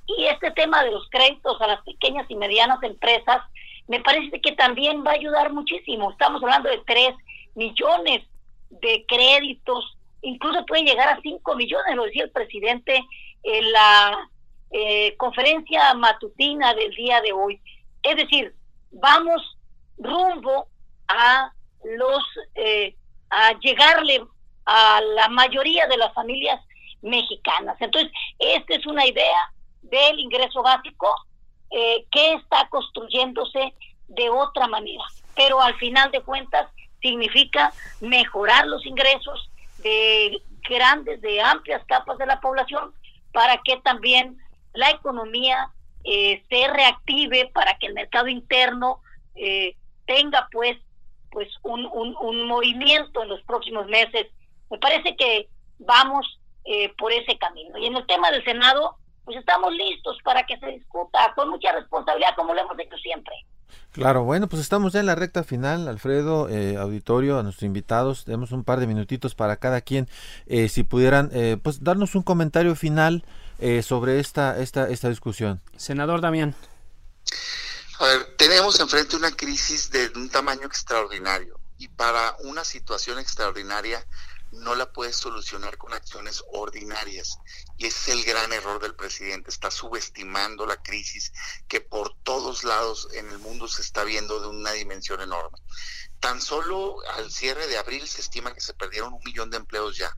y este tema de los créditos a las pequeñas y medianas empresas me parece que también va a ayudar muchísimo. Estamos hablando de 3 millones de créditos, incluso puede llegar a 5 millones, lo decía el presidente en la eh, conferencia matutina del día de hoy. Es decir, vamos rumbo a los eh, a llegarle a la mayoría de las familias mexicanas. Entonces, esta es una idea del ingreso básico eh, qué está construyéndose de otra manera. Pero al final de cuentas significa mejorar los ingresos de grandes, de amplias capas de la población para que también la economía eh, se reactive, para que el mercado interno eh, tenga pues pues un, un, movimiento en los próximos meses. Me parece que vamos eh, por ese camino. Y en el tema del Senado, pues estamos listos para que se discuta con mucha responsabilidad, como lo hemos hecho siempre. Claro, bueno, pues estamos ya en la recta final, Alfredo, eh, auditorio, a nuestros invitados, tenemos un par de minutitos para cada quien, eh, si pudieran, eh, pues darnos un comentario final sobre esta, esta, esta discusión. Senador Damián. A ver, tenemos enfrente una crisis de un tamaño extraordinario y para una situación extraordinaria no la puedes solucionar con acciones ordinarias. Y ese es el gran error del presidente. Está subestimando la crisis que por todos lados en el mundo se está viendo de una dimensión enorme. Tan solo al cierre de abril se estima que se perdieron un millón de empleos ya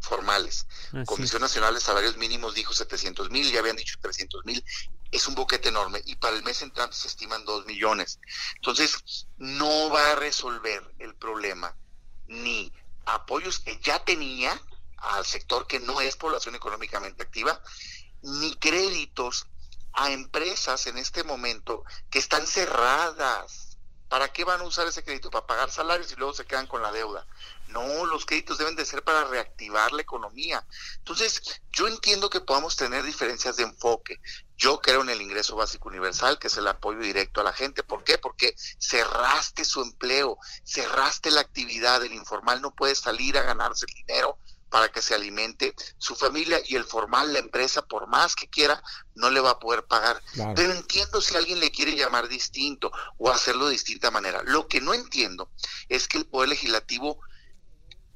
formales. Comisión Nacional de Salarios Mínimos dijo 700 mil, ya habían dicho 300 mil. Es un boquete enorme y para el mes entrante se estiman 2 millones. Entonces, no va a resolver el problema ni apoyos que ya tenía al sector que no es población económicamente activa, ni créditos a empresas en este momento que están cerradas. ¿Para qué van a usar ese crédito? Para pagar salarios y luego se quedan con la deuda. No, los créditos deben de ser para reactivar la economía. Entonces, yo entiendo que podamos tener diferencias de enfoque. Yo creo en el ingreso básico universal, que es el apoyo directo a la gente. ¿Por qué? Porque cerraste su empleo, cerraste la actividad. El informal no puede salir a ganarse el dinero para que se alimente su familia y el formal, la empresa, por más que quiera, no le va a poder pagar. Pero entiendo si alguien le quiere llamar distinto o hacerlo de distinta manera. Lo que no entiendo es que el Poder Legislativo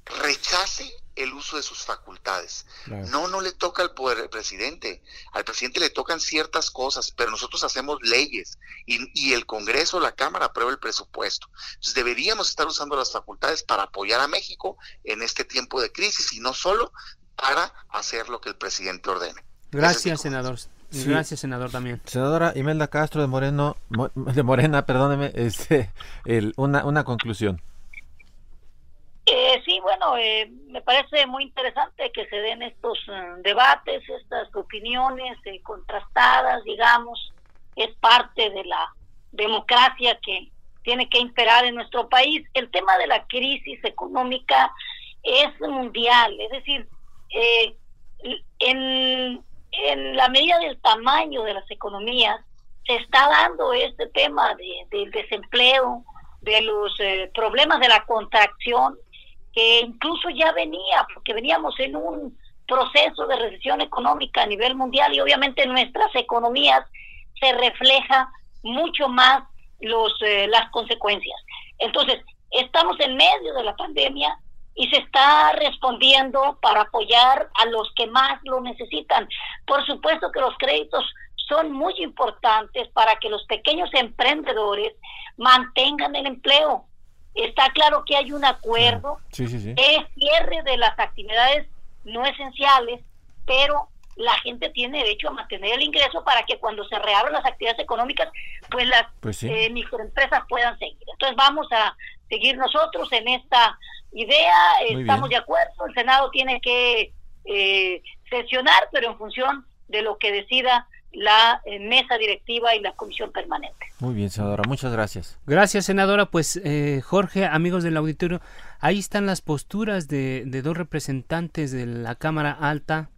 rechace el uso de sus facultades. No, no le toca al poder presidente. Al presidente le tocan ciertas cosas, pero nosotros hacemos leyes y, y, el Congreso, la Cámara aprueba el presupuesto. Entonces deberíamos estar usando las facultades para apoyar a México en este tiempo de crisis y no solo para hacer lo que el presidente ordene. Gracias, senador. Gracias, senador, también. Senadora Imelda Castro de Moreno, de Morena, perdóneme, este, el, una, una conclusión. Eh, sí, bueno, eh, me parece muy interesante que se den estos eh, debates, estas opiniones eh, contrastadas, digamos, es parte de la democracia que tiene que imperar en nuestro país. El tema de la crisis económica es mundial, es decir, en, en la medida del tamaño de las economías, se está dando este tema de, del desempleo, de los problemas de la contracción que incluso ya venía, porque veníamos en un proceso de recesión económica a nivel mundial y obviamente en nuestras economías se refleja mucho más los eh, las consecuencias. Entonces, estamos en medio de la pandemia y se está respondiendo para apoyar a los que más lo necesitan. Por supuesto que los créditos son muy importantes para que los pequeños emprendedores mantengan el empleo. Está claro que hay un acuerdo sí, de cierre de las actividades no esenciales, pero la gente tiene derecho a mantener el ingreso para que cuando se reabran las actividades económicas, pues las pues eh, microempresas puedan seguir. Entonces vamos a seguir nosotros en esta idea, estamos de acuerdo, el Senado tiene que eh, sesionar, pero en función de lo que decida la eh, mesa directiva y la comisión permanente. Muy bien, senadora, muchas gracias. Gracias, senadora. Pues eh, Jorge, amigos del auditorio, ahí están las posturas de, dos representantes de la Cámara Alta,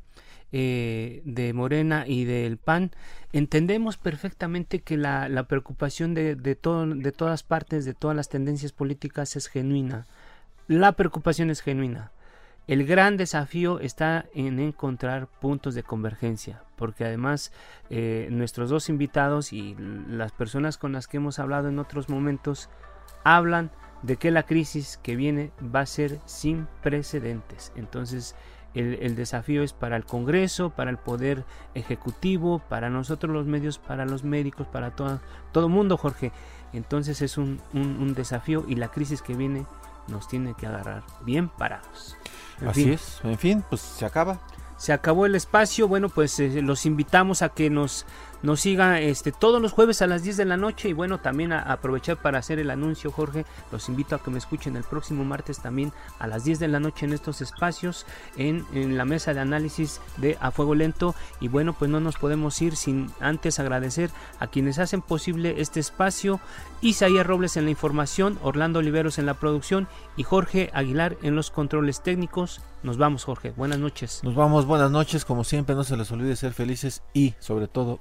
eh, de Morena y del PAN. Entendemos perfectamente que la, la preocupación de, de, todo, de todas partes, de todas las tendencias políticas es genuina. La preocupación es genuina. El gran desafío está en encontrar puntos de convergencia, porque además eh, nuestros dos invitados y las personas con las que hemos hablado en otros momentos hablan de que la crisis que viene va a ser sin precedentes. Entonces el, desafío es para el Congreso, para el Poder Ejecutivo, para nosotros los medios, para los médicos, para todo, todo mundo, Jorge. Entonces es un, un desafío y la crisis que viene nos tiene que agarrar bien parados. Así es, en fin, pues se acaba. Se acabó el espacio, bueno, pues eh, los invitamos a que nos nos siga este, todos los jueves a las 10 de la noche y bueno, también a, aprovechar para hacer el anuncio, Jorge. Los invito a que me escuchen el próximo martes también a las 10 de la noche en estos espacios, en, en la mesa de análisis de A Fuego Lento. Y bueno, pues no nos podemos ir sin antes agradecer a quienes hacen posible este espacio. Isaías Robles en la información, Orlando Oliveros en la producción y Jorge Aguilar en los controles técnicos. Nos vamos, Jorge. Buenas noches. Nos vamos, buenas noches. Como siempre, no se les olvide ser felices y, sobre todo,